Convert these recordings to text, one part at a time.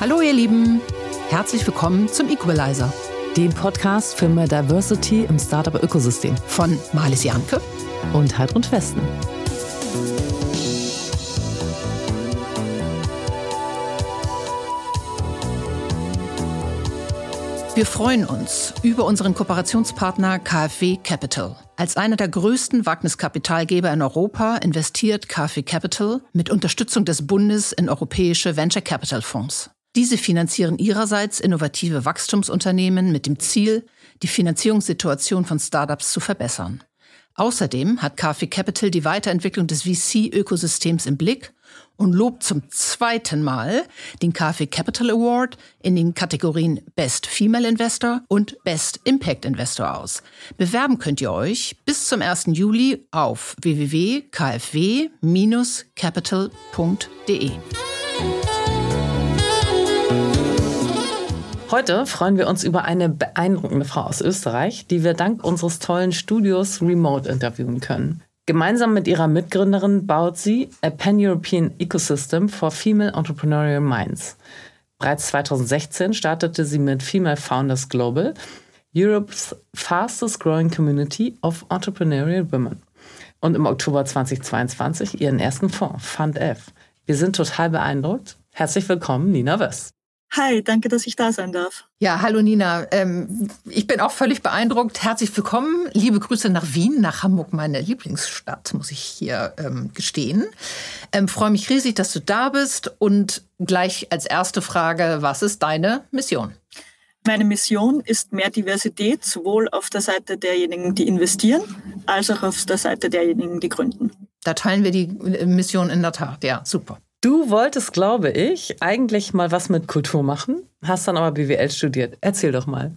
Hallo ihr Lieben, herzlich willkommen zum Equalizer, dem Podcast für mehr Diversity im Startup-Ökosystem von Marlies Janke und Heidrun Westen. Wir freuen uns über unseren Kooperationspartner KfW Capital. Als einer der größten Wagniskapitalgeber in Europa investiert KfW Capital mit Unterstützung des Bundes in europäische Venture Capital Fonds. Diese finanzieren ihrerseits innovative Wachstumsunternehmen mit dem Ziel, die Finanzierungssituation von Startups zu verbessern. Außerdem hat KfW Capital die Weiterentwicklung des VC-Ökosystems im Blick und lobt zum zweiten Mal den KfW Capital Award in den Kategorien Best Female Investor und Best Impact Investor aus. Bewerben könnt ihr euch bis zum 1. Juli auf www.kfw-capital.de. Heute freuen wir uns über eine beeindruckende Frau aus Österreich, die wir dank unseres tollen Studios remote interviewen können. Gemeinsam mit ihrer Mitgründerin baut sie a Pan-European Ecosystem for Female Entrepreneurial Minds. Bereits 2016 startete sie mit Female Founders Global, Europe's fastest growing community of entrepreneurial women. Und im Oktober 2022 ihren ersten Fonds, Fund F. Wir sind total beeindruckt. Herzlich willkommen, Nina West. Hi, danke, dass ich da sein darf. Ja, hallo Nina. Ähm, ich bin auch völlig beeindruckt. Herzlich willkommen. Liebe Grüße nach Wien, nach Hamburg, meine Lieblingsstadt, muss ich hier ähm, gestehen. Ähm, freue mich riesig, dass du da bist. Und gleich als erste Frage, was ist deine Mission? Meine Mission ist mehr Diversität, sowohl auf der Seite derjenigen, die investieren, als auch auf der Seite derjenigen, die gründen. Da teilen wir die äh, Mission in der Tat. Ja, super. Du wolltest, glaube ich, eigentlich mal was mit Kultur machen, hast dann aber BWL studiert. Erzähl doch mal.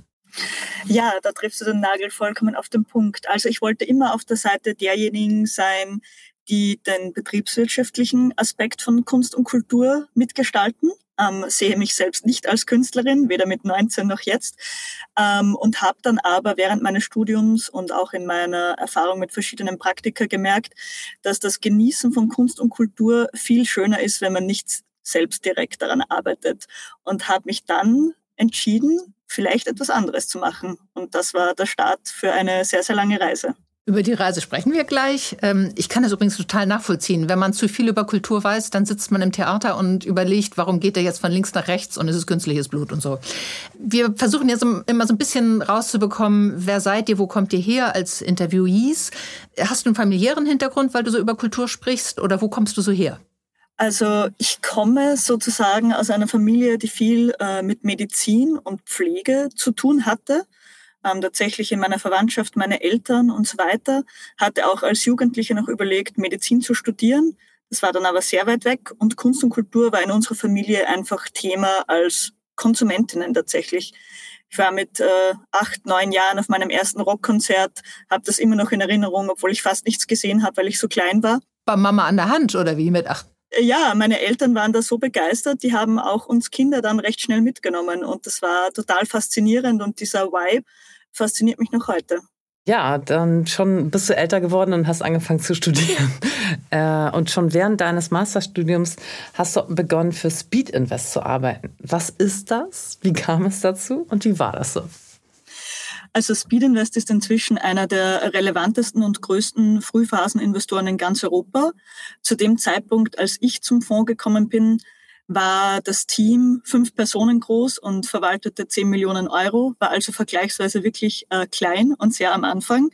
Ja, da triffst du den Nagel vollkommen auf den Punkt. Also ich wollte immer auf der Seite derjenigen sein, die den betriebswirtschaftlichen Aspekt von Kunst und Kultur mitgestalten. Ähm, sehe mich selbst nicht als Künstlerin, weder mit 19 noch jetzt. Ähm, und habe dann aber während meines Studiums und auch in meiner Erfahrung mit verschiedenen Praktika gemerkt, dass das Genießen von Kunst und Kultur viel schöner ist, wenn man nicht selbst direkt daran arbeitet. Und habe mich dann entschieden, vielleicht etwas anderes zu machen. Und das war der Start für eine sehr, sehr lange Reise. Über die Reise sprechen wir gleich. Ähm, ich kann das übrigens total nachvollziehen. Wenn man zu viel über Kultur weiß, dann sitzt man im Theater und überlegt, warum geht er jetzt von links nach rechts und es ist künstliches Blut und so. Wir versuchen jetzt immer so ein bisschen rauszubekommen, wer seid ihr, wo kommt ihr her als Interviewees? Hast du einen familiären Hintergrund, weil du so über Kultur sprichst oder wo kommst du so her? Also ich komme sozusagen aus einer Familie, die viel äh, mit Medizin und Pflege zu tun hatte ähm, tatsächlich in meiner Verwandtschaft, meine Eltern und so weiter, hatte auch als Jugendliche noch überlegt, Medizin zu studieren. Das war dann aber sehr weit weg und Kunst und Kultur war in unserer Familie einfach Thema als Konsumentinnen tatsächlich. Ich war mit äh, acht, neun Jahren auf meinem ersten Rockkonzert, habe das immer noch in Erinnerung, obwohl ich fast nichts gesehen habe, weil ich so klein war. War Mama an der Hand oder wie mit acht? Ja, meine Eltern waren da so begeistert, die haben auch uns Kinder dann recht schnell mitgenommen und das war total faszinierend und dieser Vibe fasziniert mich noch heute. Ja, dann schon bist du älter geworden und hast angefangen zu studieren. Äh, und schon während deines Masterstudiums hast du begonnen, für Speed Invest zu arbeiten. Was ist das? Wie kam es dazu und wie war das so? Also Speed Invest ist inzwischen einer der relevantesten und größten Frühphaseninvestoren in ganz Europa. Zu dem Zeitpunkt, als ich zum Fonds gekommen bin, war das Team fünf Personen groß und verwaltete zehn Millionen Euro, war also vergleichsweise wirklich äh, klein und sehr am Anfang,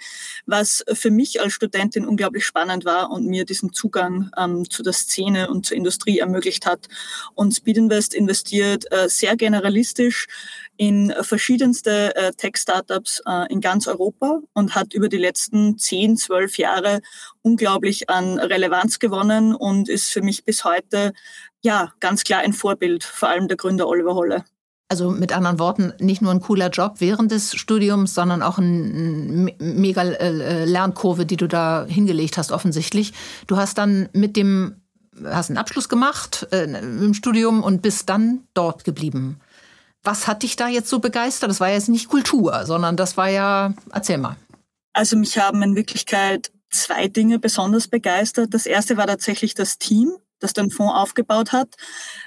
was für mich als Studentin unglaublich spannend war und mir diesen Zugang ähm, zu der Szene und zur Industrie ermöglicht hat. Und Speedinvest investiert äh, sehr generalistisch in verschiedenste äh, Tech-Startups äh, in ganz Europa und hat über die letzten zehn, zwölf Jahre unglaublich an Relevanz gewonnen und ist für mich bis heute ja, ganz klar ein Vorbild, vor allem der Gründer Oliver Holle. Also mit anderen Worten, nicht nur ein cooler Job während des Studiums, sondern auch eine mega äh, Lernkurve, die du da hingelegt hast, offensichtlich. Du hast dann mit dem, hast einen Abschluss gemacht äh, im Studium und bist dann dort geblieben. Was hat dich da jetzt so begeistert? Das war jetzt nicht Kultur, sondern das war ja, erzähl mal. Also mich haben in Wirklichkeit zwei Dinge besonders begeistert. Das erste war tatsächlich das Team das den Fonds aufgebaut hat,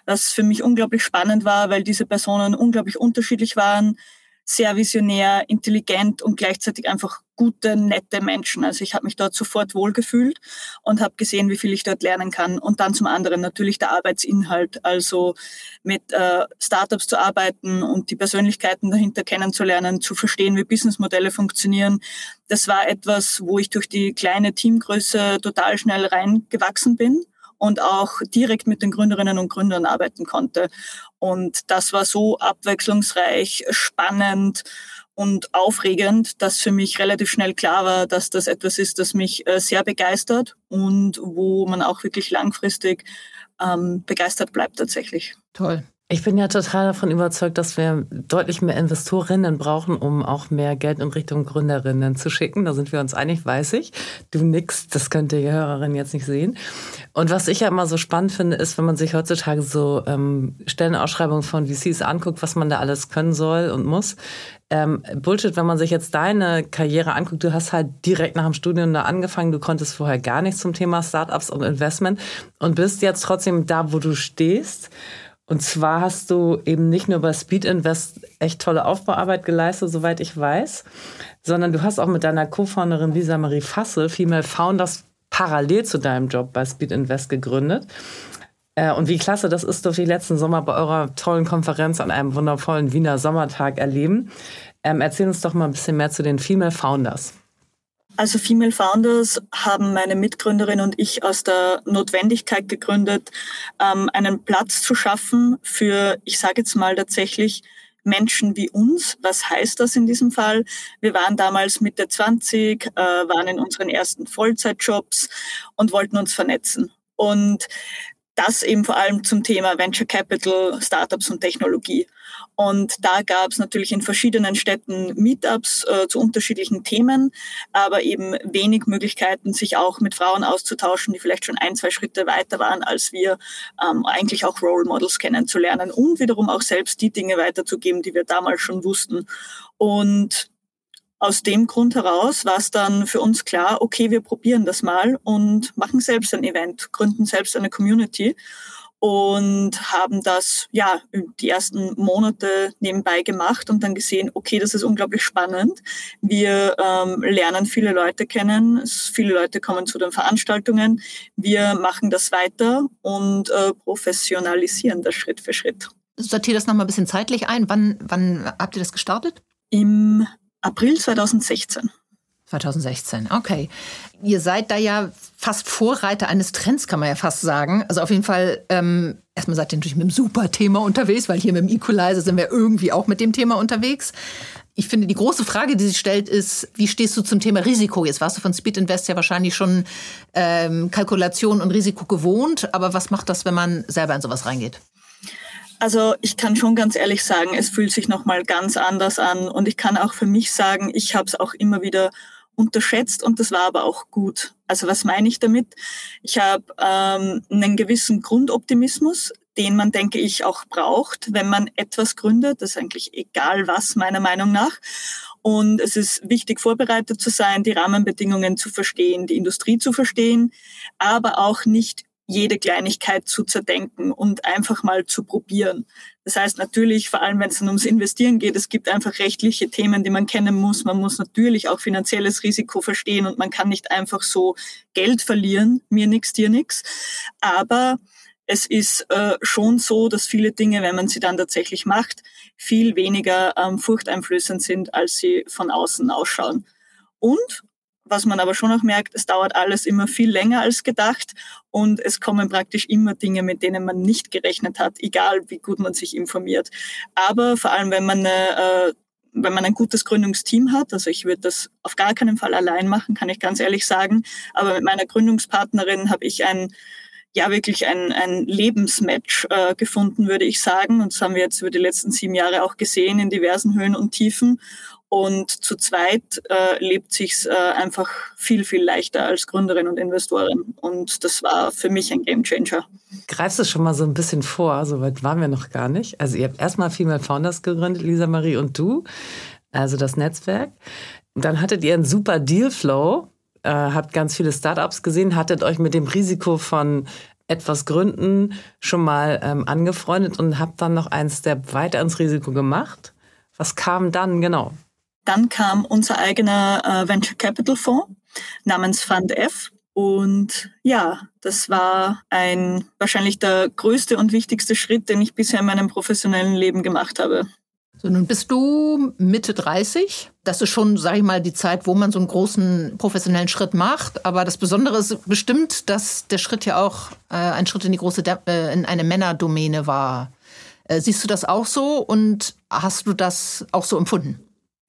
was für mich unglaublich spannend war, weil diese Personen unglaublich unterschiedlich waren, sehr visionär, intelligent und gleichzeitig einfach gute, nette Menschen. Also ich habe mich dort sofort wohlgefühlt und habe gesehen, wie viel ich dort lernen kann. Und dann zum anderen natürlich der Arbeitsinhalt, also mit äh, Startups zu arbeiten und die Persönlichkeiten dahinter kennenzulernen, zu verstehen, wie Businessmodelle funktionieren. Das war etwas, wo ich durch die kleine Teamgröße total schnell reingewachsen bin und auch direkt mit den Gründerinnen und Gründern arbeiten konnte. Und das war so abwechslungsreich, spannend und aufregend, dass für mich relativ schnell klar war, dass das etwas ist, das mich äh, sehr begeistert und wo man auch wirklich langfristig ähm, begeistert bleibt tatsächlich. Toll. Ich bin ja total davon überzeugt, dass wir deutlich mehr Investorinnen brauchen, um auch mehr Geld in Richtung Gründerinnen zu schicken. Da sind wir uns einig, weiß ich. Du nix, das könnt ihr die Hörerin jetzt nicht sehen. Und was ich ja immer so spannend finde, ist, wenn man sich heutzutage so ähm, Stellenausschreibungen von VCs anguckt, was man da alles können soll und muss. Ähm, Bullshit, wenn man sich jetzt deine Karriere anguckt, du hast halt direkt nach dem Studium da angefangen, du konntest vorher gar nichts zum Thema Startups und Investment und bist jetzt trotzdem da, wo du stehst. Und zwar hast du eben nicht nur bei Speed Invest echt tolle Aufbauarbeit geleistet, soweit ich weiß, sondern du hast auch mit deiner Co-Founderin Lisa Marie Fassel Female Founders parallel zu deinem Job bei Speed Invest gegründet. Äh, und wie klasse das ist, durfte ich letzten Sommer bei eurer tollen Konferenz an einem wundervollen Wiener Sommertag erleben. Ähm, erzähl uns doch mal ein bisschen mehr zu den Female Founders. Also Female Founders haben meine Mitgründerin und ich aus der Notwendigkeit gegründet, ähm, einen Platz zu schaffen für, ich sage jetzt mal tatsächlich, Menschen wie uns. Was heißt das in diesem Fall? Wir waren damals Mitte 20, äh, waren in unseren ersten Vollzeitjobs und wollten uns vernetzen. Und das eben vor allem zum Thema Venture Capital, Startups und Technologie. Und da gab es natürlich in verschiedenen Städten Meetups äh, zu unterschiedlichen Themen, aber eben wenig Möglichkeiten, sich auch mit Frauen auszutauschen, die vielleicht schon ein, zwei Schritte weiter waren als wir, ähm, eigentlich auch Role Models kennenzulernen und wiederum auch selbst die Dinge weiterzugeben, die wir damals schon wussten. Und aus dem Grund heraus war es dann für uns klar, okay, wir probieren das mal und machen selbst ein Event, gründen selbst eine Community und haben das ja die ersten Monate nebenbei gemacht und dann gesehen, okay, das ist unglaublich spannend. Wir ähm, lernen viele Leute kennen, viele Leute kommen zu den Veranstaltungen. Wir machen das weiter und äh, professionalisieren das Schritt für Schritt. Sortiert das nochmal ein bisschen zeitlich ein. Wann, wann habt ihr das gestartet? Im April 2016. 2016, okay. Ihr seid da ja fast Vorreiter eines Trends, kann man ja fast sagen. Also auf jeden Fall, ähm, erstmal seid ihr natürlich mit einem super Thema unterwegs, weil hier mit dem Equalizer sind wir irgendwie auch mit dem Thema unterwegs. Ich finde, die große Frage, die sich stellt, ist, wie stehst du zum Thema Risiko? Jetzt warst du von Speed Invest ja wahrscheinlich schon ähm, Kalkulation und Risiko gewohnt, aber was macht das, wenn man selber in sowas reingeht? Also ich kann schon ganz ehrlich sagen, es fühlt sich nochmal ganz anders an und ich kann auch für mich sagen, ich habe es auch immer wieder unterschätzt und das war aber auch gut. Also was meine ich damit? Ich habe ähm, einen gewissen Grundoptimismus, den man, denke ich, auch braucht, wenn man etwas gründet. Das ist eigentlich egal was, meiner Meinung nach. Und es ist wichtig, vorbereitet zu sein, die Rahmenbedingungen zu verstehen, die Industrie zu verstehen, aber auch nicht jede Kleinigkeit zu zerdenken und einfach mal zu probieren. Das heißt natürlich, vor allem wenn es dann ums Investieren geht, es gibt einfach rechtliche Themen, die man kennen muss. Man muss natürlich auch finanzielles Risiko verstehen und man kann nicht einfach so Geld verlieren, mir nix, dir nix. Aber es ist äh, schon so, dass viele Dinge, wenn man sie dann tatsächlich macht, viel weniger ähm, furchteinflößend sind, als sie von außen ausschauen. Und was man aber schon auch merkt, es dauert alles immer viel länger als gedacht und es kommen praktisch immer Dinge, mit denen man nicht gerechnet hat, egal wie gut man sich informiert. Aber vor allem, wenn man eine äh, wenn man ein gutes Gründungsteam hat, also ich würde das auf gar keinen Fall allein machen, kann ich ganz ehrlich sagen, aber mit meiner Gründungspartnerin habe ich ein ja wirklich ein, ein Lebensmatch äh, gefunden, würde ich sagen. Und das haben wir jetzt über die letzten sieben Jahre auch gesehen in diversen Höhen und Tiefen. Und zu zweit äh, lebt sich's äh, einfach viel, viel leichter als Gründerin und Investorin. Und das war für mich ein Gamechanger. Greifst du schon mal so ein bisschen vor? So weit waren wir noch gar nicht. Also ihr habt erstmal Female Founders gegründet, Lisa Marie und du, also das Netzwerk. Dann hattet ihr einen super Dealflow, äh, habt ganz viele Startups gesehen, hattet euch mit dem Risiko von etwas gründen schon mal ähm, angefreundet und habt dann noch einen Step weiter ins Risiko gemacht. Was kam dann genau? Dann kam unser eigener äh, Venture Capital Fonds namens Fund F. Und ja, das war ein wahrscheinlich der größte und wichtigste Schritt, den ich bisher in meinem professionellen Leben gemacht habe. So, nun bist du Mitte 30. Das ist schon, sage ich mal, die Zeit, wo man so einen großen professionellen Schritt macht. Aber das Besondere ist bestimmt, dass der Schritt ja auch äh, ein Schritt in die große, äh, in eine Männerdomäne war. Äh, siehst du das auch so und hast du das auch so empfunden?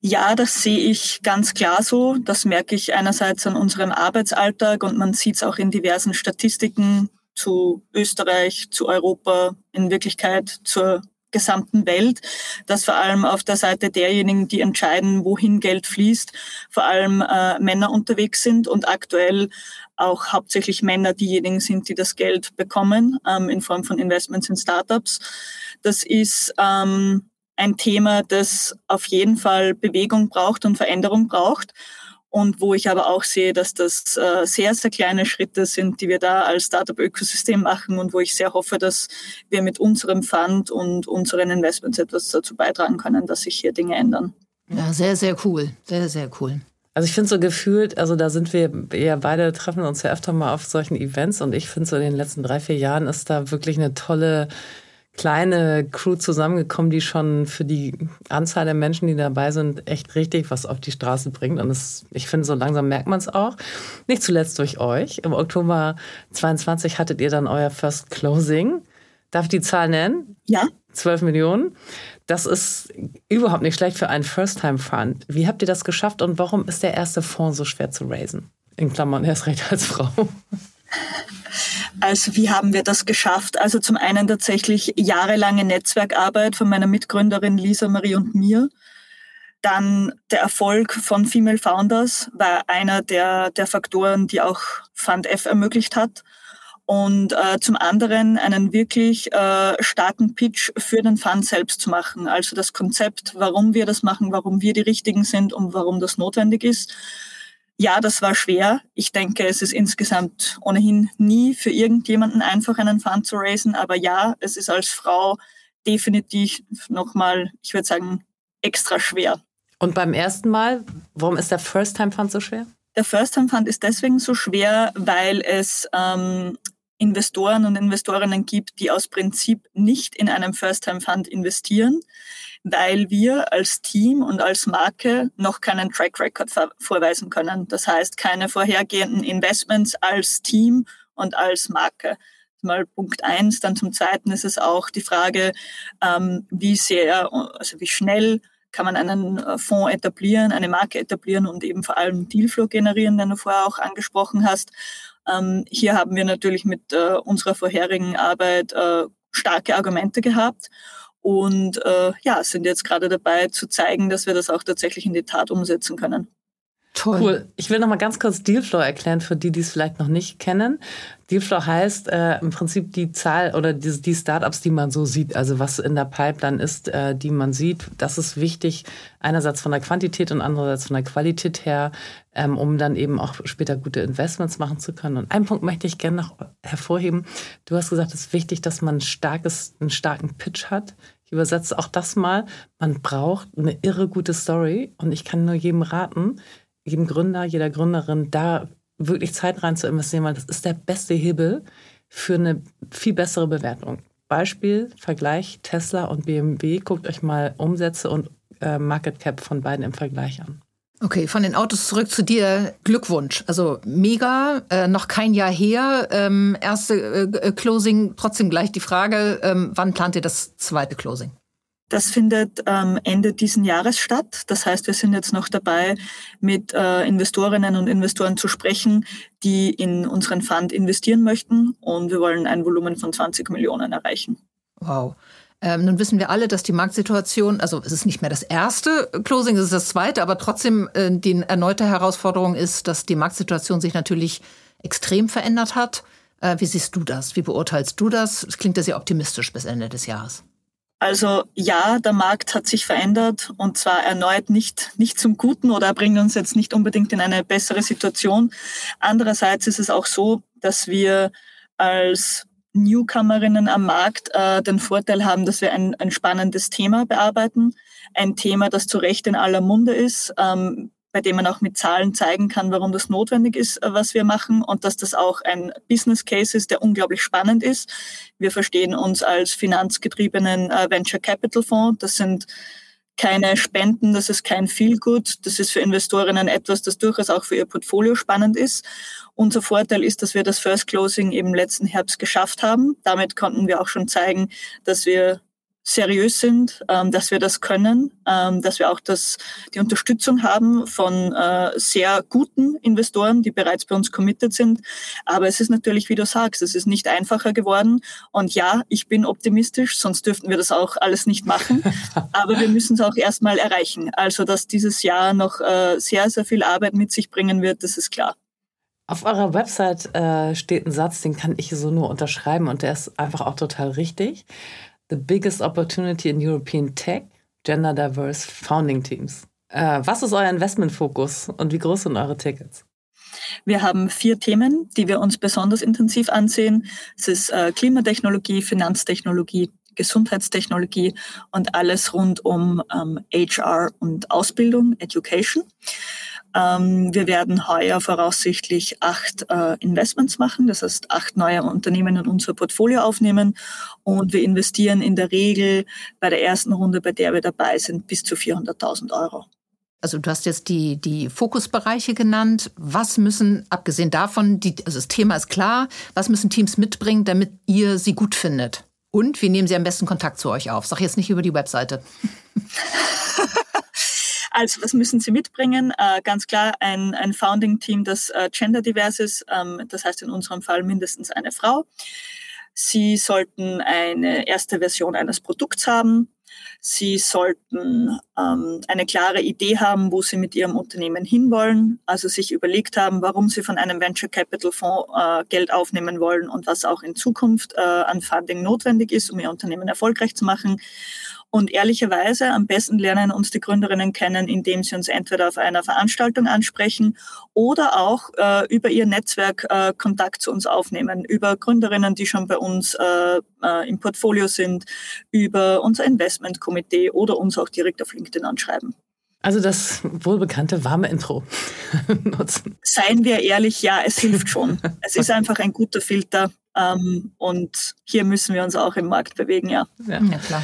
Ja, das sehe ich ganz klar so. Das merke ich einerseits an unserem Arbeitsalltag und man sieht es auch in diversen Statistiken zu Österreich, zu Europa, in Wirklichkeit zur gesamten Welt, dass vor allem auf der Seite derjenigen, die entscheiden, wohin Geld fließt, vor allem äh, Männer unterwegs sind und aktuell auch hauptsächlich Männer diejenigen sind, die das Geld bekommen ähm, in Form von Investments in Startups. Das ist ähm, ein Thema, das auf jeden Fall Bewegung braucht und Veränderung braucht und wo ich aber auch sehe, dass das äh, sehr, sehr kleine Schritte sind, die wir da als Startup-Ökosystem machen und wo ich sehr hoffe, dass wir mit unserem Fund und unseren Investments etwas dazu beitragen können, dass sich hier Dinge ändern. Ja, sehr, sehr cool. Sehr, sehr cool. Also ich finde so gefühlt, also da sind wir ja beide treffen uns ja öfter mal auf solchen Events und ich finde so in den letzten drei, vier Jahren ist da wirklich eine tolle kleine Crew zusammengekommen, die schon für die Anzahl der Menschen, die dabei sind, echt richtig was auf die Straße bringt. Und das, ich finde, so langsam merkt man es auch. Nicht zuletzt durch euch. Im Oktober 22 hattet ihr dann euer First Closing. Darf ich die Zahl nennen? Ja. 12 Millionen. Das ist überhaupt nicht schlecht für einen First-Time-Fund. Wie habt ihr das geschafft und warum ist der erste Fonds so schwer zu raisen? In Klammern erst recht als Frau. Also wie haben wir das geschafft? Also zum einen tatsächlich jahrelange Netzwerkarbeit von meiner Mitgründerin Lisa Marie und mir. Dann der Erfolg von Female Founders war einer der, der Faktoren, die auch Fund F ermöglicht hat. Und äh, zum anderen einen wirklich äh, starken Pitch für den Fund selbst zu machen. Also das Konzept, warum wir das machen, warum wir die Richtigen sind und warum das notwendig ist. Ja, das war schwer. Ich denke, es ist insgesamt ohnehin nie für irgendjemanden einfach, einen Fund zu raisen. Aber ja, es ist als Frau definitiv nochmal, ich würde sagen, extra schwer. Und beim ersten Mal, warum ist der First-Time-Fund so schwer? Der First-Time-Fund ist deswegen so schwer, weil es ähm, Investoren und Investorinnen gibt, die aus Prinzip nicht in einem First-Time-Fund investieren weil wir als Team und als Marke noch keinen Track Record vorweisen können. Das heißt, keine vorhergehenden Investments als Team und als Marke. Mal Punkt eins. Dann zum Zweiten ist es auch die Frage, ähm, wie sehr, also wie schnell kann man einen äh, Fonds etablieren, eine Marke etablieren und eben vor allem Dealflow generieren, den du vorher auch angesprochen hast. Ähm, hier haben wir natürlich mit äh, unserer vorherigen Arbeit äh, starke Argumente gehabt und äh, ja, sind jetzt gerade dabei zu zeigen, dass wir das auch tatsächlich in die Tat umsetzen können. Toll. Cool. Ich will noch mal ganz kurz Dealflow erklären für die, die es vielleicht noch nicht kennen. Dealflow heißt äh, im Prinzip die Zahl oder die, die Startups, die man so sieht, also was in der Pipeline ist, äh, die man sieht. Das ist wichtig, einerseits von der Quantität und andererseits von der Qualität her, ähm, um dann eben auch später gute Investments machen zu können. Und einen Punkt möchte ich gerne noch hervorheben. Du hast gesagt, es ist wichtig, dass man ein starkes, einen starken Pitch hat. Ich übersetze auch das mal. Man braucht eine irre gute Story und ich kann nur jedem raten, jedem Gründer, jeder Gründerin, da wirklich Zeit rein zu investieren, weil das ist der beste Hebel für eine viel bessere Bewertung. Beispiel, Vergleich Tesla und BMW. Guckt euch mal Umsätze und äh, Market Cap von beiden im Vergleich an. Okay, von den Autos zurück zu dir. Glückwunsch. Also mega, äh, noch kein Jahr her. Ähm, erste äh, Closing, trotzdem gleich die Frage, ähm, wann plant ihr das zweite Closing? Das findet ähm, Ende diesen Jahres statt. Das heißt, wir sind jetzt noch dabei, mit äh, Investorinnen und Investoren zu sprechen, die in unseren Fund investieren möchten. Und wir wollen ein Volumen von 20 Millionen erreichen. Wow. Ähm, nun wissen wir alle, dass die Marktsituation, also es ist nicht mehr das erste Closing, es ist das zweite, aber trotzdem äh, die erneute Herausforderung ist, dass die Marktsituation sich natürlich extrem verändert hat. Äh, wie siehst du das? Wie beurteilst du das? Es klingt ja sehr optimistisch bis Ende des Jahres. Also ja, der Markt hat sich verändert und zwar erneut nicht, nicht zum Guten oder bringt uns jetzt nicht unbedingt in eine bessere Situation. Andererseits ist es auch so, dass wir als Newcomerinnen am Markt äh, den Vorteil haben, dass wir ein, ein spannendes Thema bearbeiten. Ein Thema, das zu Recht in aller Munde ist, ähm, bei dem man auch mit Zahlen zeigen kann, warum das notwendig ist, äh, was wir machen und dass das auch ein Business Case ist, der unglaublich spannend ist. Wir verstehen uns als finanzgetriebenen äh, Venture Capital Fonds. Das sind keine Spenden, das ist kein Feel Good. Das ist für Investorinnen etwas, das durchaus auch für ihr Portfolio spannend ist. Unser Vorteil ist, dass wir das First Closing im letzten Herbst geschafft haben. Damit konnten wir auch schon zeigen, dass wir seriös sind, ähm, dass wir das können, ähm, dass wir auch das, die Unterstützung haben von äh, sehr guten Investoren, die bereits bei uns committed sind. Aber es ist natürlich, wie du sagst, es ist nicht einfacher geworden. Und ja, ich bin optimistisch, sonst dürften wir das auch alles nicht machen. Aber wir müssen es auch erstmal erreichen. Also, dass dieses Jahr noch äh, sehr, sehr viel Arbeit mit sich bringen wird, das ist klar. Auf eurer Website äh, steht ein Satz, den kann ich so nur unterschreiben und der ist einfach auch total richtig the biggest opportunity in European tech, gender diverse founding teams. Äh, was ist euer Investmentfokus und wie groß sind eure Tickets? Wir haben vier Themen, die wir uns besonders intensiv ansehen. Es ist äh, Klimatechnologie, Finanztechnologie, Gesundheitstechnologie und alles rund um ähm, HR und Ausbildung, Education. Ähm, wir werden heuer voraussichtlich acht äh, Investments machen, das heißt acht neue Unternehmen in unser Portfolio aufnehmen und wir investieren in der Regel bei der ersten Runde, bei der wir dabei sind, bis zu 400.000 Euro. Also du hast jetzt die, die Fokusbereiche genannt. Was müssen, abgesehen davon, die, also das Thema ist klar, was müssen Teams mitbringen, damit ihr sie gut findet? Und wie nehmen sie am besten Kontakt zu euch auf? Sag jetzt nicht über die Webseite. Also, was müssen Sie mitbringen? Äh, ganz klar ein, ein Founding-Team, das äh, genderdivers ist, ähm, das heißt in unserem Fall mindestens eine Frau. Sie sollten eine erste Version eines Produkts haben. Sie sollten ähm, eine klare Idee haben, wo Sie mit Ihrem Unternehmen hinwollen, also sich überlegt haben, warum Sie von einem Venture Capital Fonds äh, Geld aufnehmen wollen und was auch in Zukunft äh, an Funding notwendig ist, um Ihr Unternehmen erfolgreich zu machen. Und ehrlicherweise, am besten lernen uns die Gründerinnen kennen, indem sie uns entweder auf einer Veranstaltung ansprechen oder auch äh, über ihr Netzwerk äh, Kontakt zu uns aufnehmen, über Gründerinnen, die schon bei uns äh, äh im Portfolio sind, über unser Investmentkomitee oder uns auch direkt auf LinkedIn anschreiben. Also das wohlbekannte warme Intro nutzen. Seien wir ehrlich, ja, es hilft schon. Es ist einfach ein guter Filter ähm, und hier müssen wir uns auch im Markt bewegen, ja. Ja, ja klar.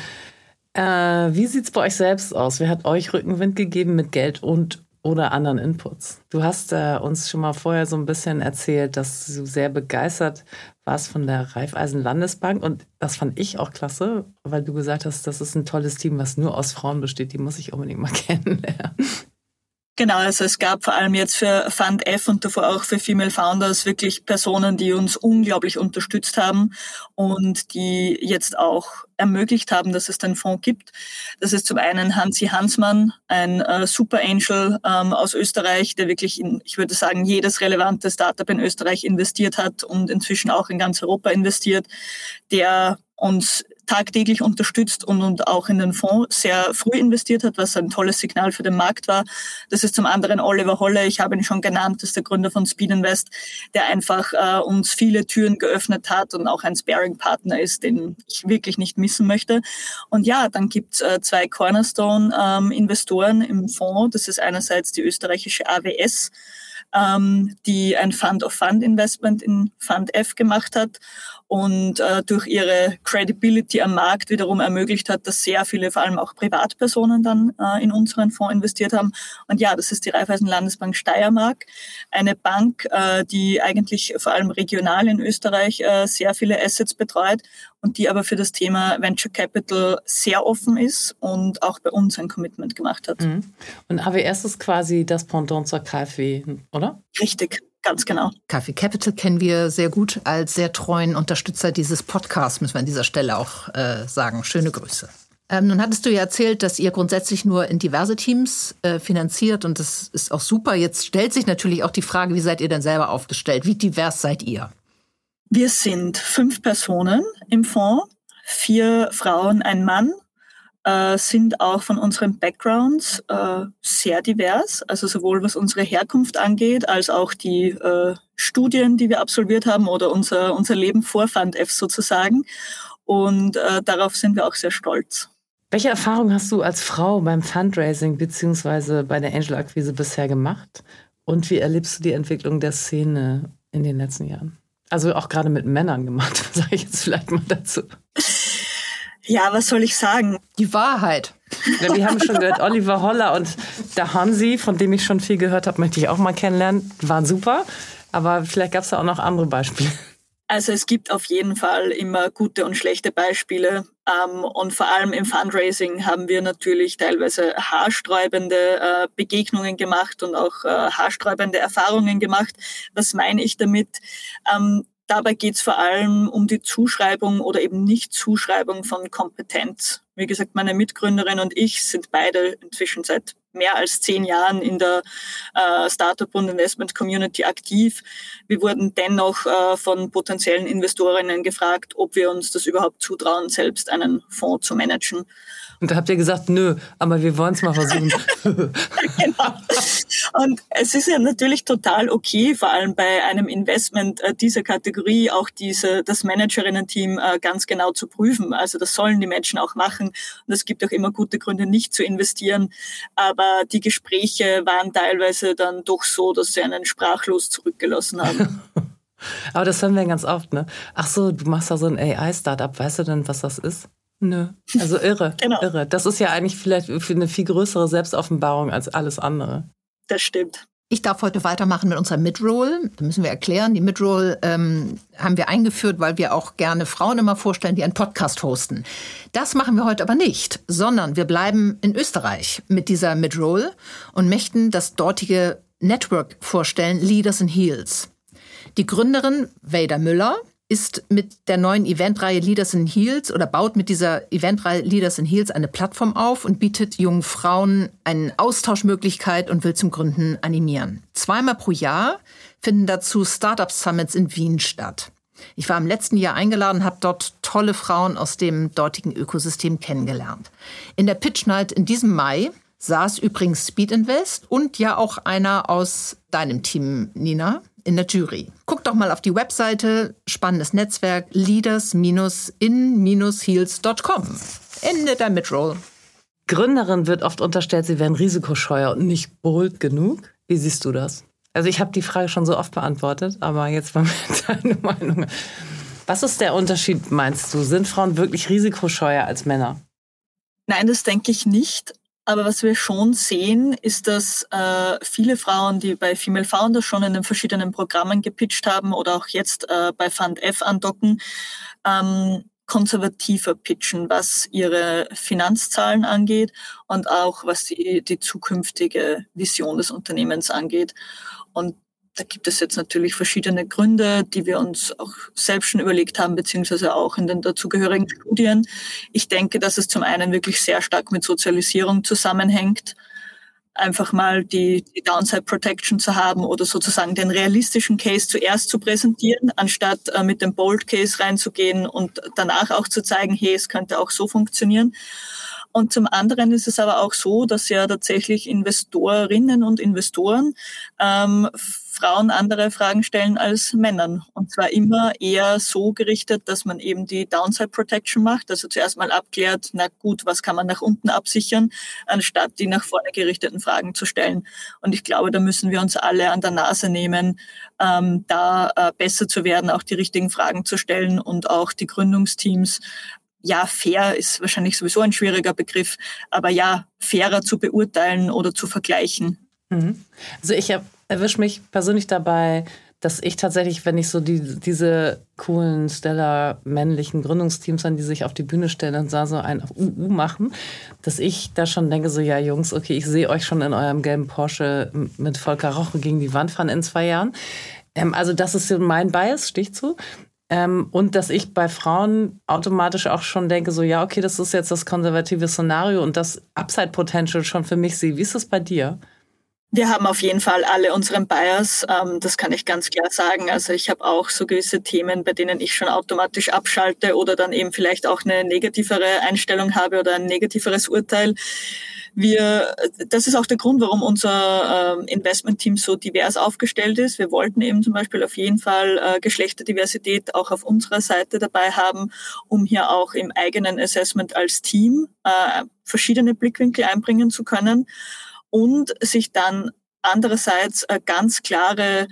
Äh, wie sieht es bei euch selbst aus? Wer hat euch Rückenwind gegeben mit Geld und oder anderen Inputs? Du hast äh, uns schon mal vorher so ein bisschen erzählt, dass du sehr begeistert warst von der Raiffeisen Landesbank und das fand ich auch klasse, weil du gesagt hast, das ist ein tolles Team, was nur aus Frauen besteht. Die muss ich unbedingt mal kennenlernen. Genau, also es gab vor allem jetzt für Fund F und davor auch für Female Founders wirklich Personen, die uns unglaublich unterstützt haben und die jetzt auch ermöglicht haben, dass es den Fonds gibt. Das ist zum einen Hansi Hansmann, ein äh, Super Angel ähm, aus Österreich, der wirklich in, ich würde sagen, jedes relevante Startup in Österreich investiert hat und inzwischen auch in ganz Europa investiert, der uns tagtäglich unterstützt und, und auch in den Fonds sehr früh investiert hat, was ein tolles Signal für den Markt war. Das ist zum anderen Oliver Holle, ich habe ihn schon genannt, ist der Gründer von Speed Invest, der einfach äh, uns viele Türen geöffnet hat und auch ein Sparing-Partner ist, den ich wirklich nicht missen möchte. Und ja, dann gibt's äh, zwei Cornerstone-Investoren ähm, im Fonds. Das ist einerseits die österreichische AWS, ähm, die ein Fund-of-Fund-Investment in Fund F gemacht hat und äh, durch ihre Credibility am Markt wiederum ermöglicht hat, dass sehr viele, vor allem auch Privatpersonen dann äh, in unseren Fonds investiert haben. Und ja, das ist die Raiffeisen Landesbank Steiermark, eine Bank, äh, die eigentlich vor allem regional in Österreich äh, sehr viele Assets betreut und die aber für das Thema Venture Capital sehr offen ist und auch bei uns ein Commitment gemacht hat. Mhm. Und AWS ist quasi das Pendant zur KfW, oder? Richtig. Ganz genau. Coffee Capital kennen wir sehr gut als sehr treuen Unterstützer dieses Podcasts, müssen wir an dieser Stelle auch äh, sagen. Schöne Grüße. Ähm, nun hattest du ja erzählt, dass ihr grundsätzlich nur in diverse Teams äh, finanziert und das ist auch super. Jetzt stellt sich natürlich auch die Frage, wie seid ihr denn selber aufgestellt? Wie divers seid ihr? Wir sind fünf Personen im Fonds, vier Frauen, ein Mann. Äh, sind auch von unseren Backgrounds äh, sehr divers, also sowohl was unsere Herkunft angeht, als auch die äh, Studien, die wir absolviert haben oder unser, unser Leben vor FundF sozusagen. Und äh, darauf sind wir auch sehr stolz. Welche Erfahrungen hast du als Frau beim Fundraising bzw. bei der Angel-Akquise bisher gemacht? Und wie erlebst du die Entwicklung der Szene in den letzten Jahren? Also auch gerade mit Männern gemacht, sage ich jetzt vielleicht mal dazu. Ja, was soll ich sagen? Die Wahrheit. Ja, wir haben schon gehört, Oliver Holler und der Hansi, von dem ich schon viel gehört habe, möchte ich auch mal kennenlernen. Waren super. Aber vielleicht gab es da auch noch andere Beispiele. Also es gibt auf jeden Fall immer gute und schlechte Beispiele. Ähm, und vor allem im Fundraising haben wir natürlich teilweise haarsträubende äh, Begegnungen gemacht und auch äh, haarsträubende Erfahrungen gemacht. Was meine ich damit? Dabei geht es vor allem um die Zuschreibung oder eben Nicht-Zuschreibung von Kompetenz. Wie gesagt, meine Mitgründerin und ich sind beide inzwischen seit mehr als zehn Jahren in der äh, Startup- und Investment-Community aktiv. Wir wurden dennoch äh, von potenziellen Investorinnen gefragt, ob wir uns das überhaupt zutrauen, selbst einen Fonds zu managen. Und da habt ihr gesagt, nö, aber wir wollen es mal versuchen. genau. Und es ist ja natürlich total okay, vor allem bei einem Investment äh, dieser Kategorie auch diese, das Managerinnen-Team äh, ganz genau zu prüfen. Also das sollen die Menschen auch machen. Und es gibt auch immer gute Gründe, nicht zu investieren. Aber die Gespräche waren teilweise dann doch so, dass sie einen sprachlos zurückgelassen haben. Aber das hören wir ganz oft, ne? Ach so, du machst da so ein AI-Startup, weißt du denn, was das ist? Nö. Also irre. genau. Irre. Das ist ja eigentlich vielleicht für eine viel größere Selbstoffenbarung als alles andere. Das stimmt. Ich darf heute weitermachen mit unserer Midroll. Da müssen wir erklären. Die Midroll ähm, haben wir eingeführt, weil wir auch gerne Frauen immer vorstellen, die einen Podcast hosten. Das machen wir heute aber nicht, sondern wir bleiben in Österreich mit dieser Midroll und möchten das dortige Network vorstellen, Leaders in Heels. Die Gründerin Vader Müller ist mit der neuen Eventreihe Leaders in Heels oder baut mit dieser Eventreihe Leaders in Heels eine Plattform auf und bietet jungen Frauen eine Austauschmöglichkeit und will zum Gründen animieren. Zweimal pro Jahr finden dazu Startup Summits in Wien statt. Ich war im letzten Jahr eingeladen, habe dort tolle Frauen aus dem dortigen Ökosystem kennengelernt. In der Pitch Night in diesem Mai saß übrigens Speed Invest und ja auch einer aus deinem Team, Nina in der Jury. Guck doch mal auf die Webseite, spannendes Netzwerk, leaders-in-heels.com. Ende der Midroll. Gründerin wird oft unterstellt, sie wären risikoscheuer und nicht bold genug. Wie siehst du das? Also ich habe die Frage schon so oft beantwortet, aber jetzt mal deine Meinung. Was ist der Unterschied, meinst du? Sind Frauen wirklich risikoscheuer als Männer? Nein, das denke ich nicht. Aber was wir schon sehen, ist, dass äh, viele Frauen, die bei Female Founders schon in den verschiedenen Programmen gepitcht haben oder auch jetzt äh, bei Fund F andocken, ähm, konservativer pitchen, was ihre Finanzzahlen angeht und auch was die, die zukünftige Vision des Unternehmens angeht. Und da gibt es jetzt natürlich verschiedene Gründe, die wir uns auch selbst schon überlegt haben, beziehungsweise auch in den dazugehörigen Studien. Ich denke, dass es zum einen wirklich sehr stark mit Sozialisierung zusammenhängt, einfach mal die, die Downside Protection zu haben oder sozusagen den realistischen Case zuerst zu präsentieren, anstatt äh, mit dem Bold Case reinzugehen und danach auch zu zeigen, hey, es könnte auch so funktionieren. Und zum anderen ist es aber auch so, dass ja tatsächlich Investorinnen und Investoren ähm, Frauen andere Fragen stellen als Männern. Und zwar immer eher so gerichtet, dass man eben die Downside Protection macht. Also zuerst mal abklärt, na gut, was kann man nach unten absichern, anstatt die nach vorne gerichteten Fragen zu stellen. Und ich glaube, da müssen wir uns alle an der Nase nehmen, ähm, da äh, besser zu werden, auch die richtigen Fragen zu stellen und auch die Gründungsteams ja, fair ist wahrscheinlich sowieso ein schwieriger Begriff, aber ja, fairer zu beurteilen oder zu vergleichen. Mhm. Also ich erwische mich persönlich dabei, dass ich tatsächlich, wenn ich so die, diese coolen, stellar männlichen Gründungsteams an, die sich auf die Bühne stellen und da so ein auf UU machen, dass ich da schon denke, so, ja, Jungs, okay, ich sehe euch schon in eurem gelben Porsche mit Volker Roche gegen die Wand fahren in zwei Jahren. Ähm, also, das ist mein Bias, sticht zu. Ähm, und dass ich bei Frauen automatisch auch schon denke, so ja, okay, das ist jetzt das konservative Szenario und das Upside-Potential schon für mich sehe. Wie ist das bei dir? Wir haben auf jeden Fall alle unseren Bias, ähm, das kann ich ganz klar sagen. Also ich habe auch so gewisse Themen, bei denen ich schon automatisch abschalte oder dann eben vielleicht auch eine negativere Einstellung habe oder ein negativeres Urteil. Wir, das ist auch der Grund, warum unser ähm, Investmentteam so divers aufgestellt ist. Wir wollten eben zum Beispiel auf jeden Fall äh, Geschlechterdiversität auch auf unserer Seite dabei haben, um hier auch im eigenen Assessment als Team äh, verschiedene Blickwinkel einbringen zu können und sich dann andererseits äh, ganz klare,